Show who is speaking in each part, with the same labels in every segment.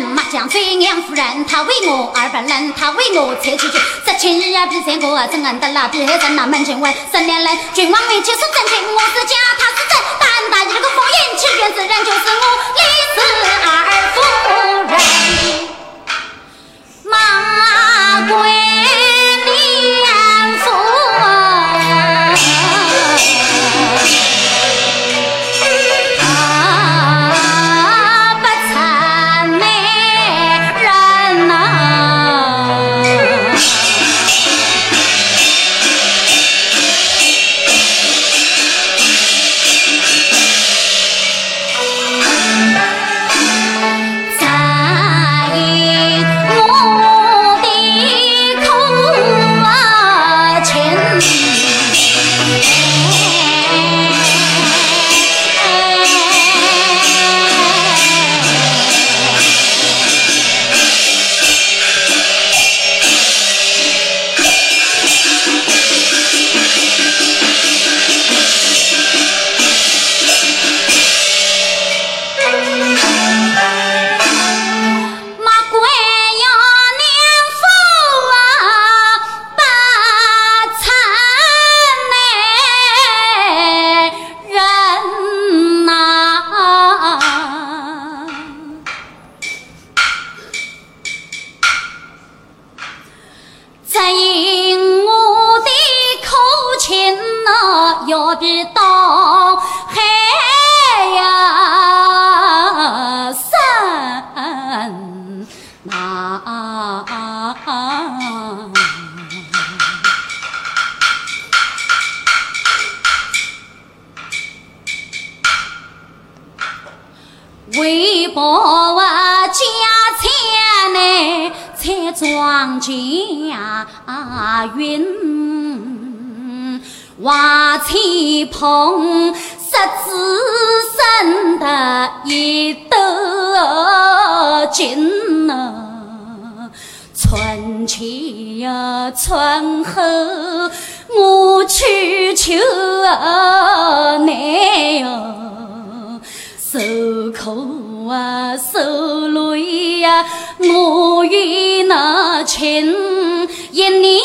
Speaker 1: 麻将追娘夫人，他为我二百人，他为我拆去去。十七日啊比三个啊，真俺得了，比还真那门前问。十年来君王为妻是真情，我是假，他是真。但大一个风言，欺君之人就是我李四要比东海深呐！为保我家财呢，才壮军啊云瓦漆棚，十子生得一斗金呐。春前呀，春后我去求难哟，受苦啊，受累呀，我与那亲一年。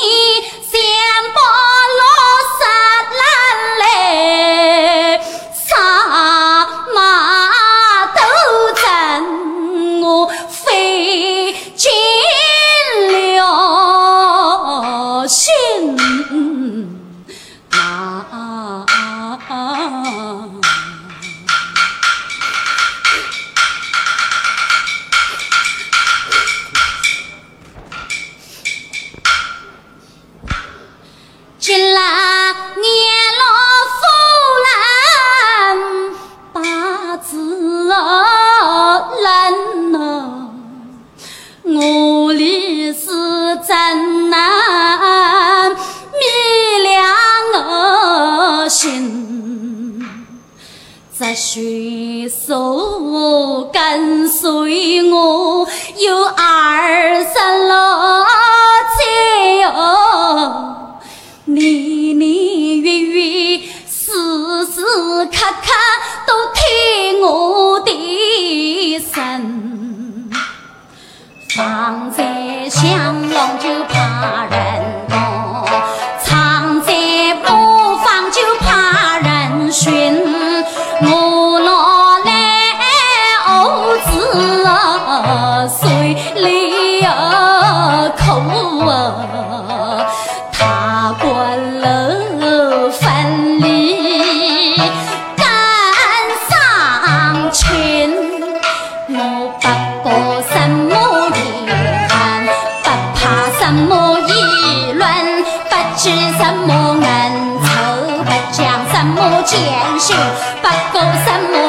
Speaker 1: 雪扫。什么见识不够？什么？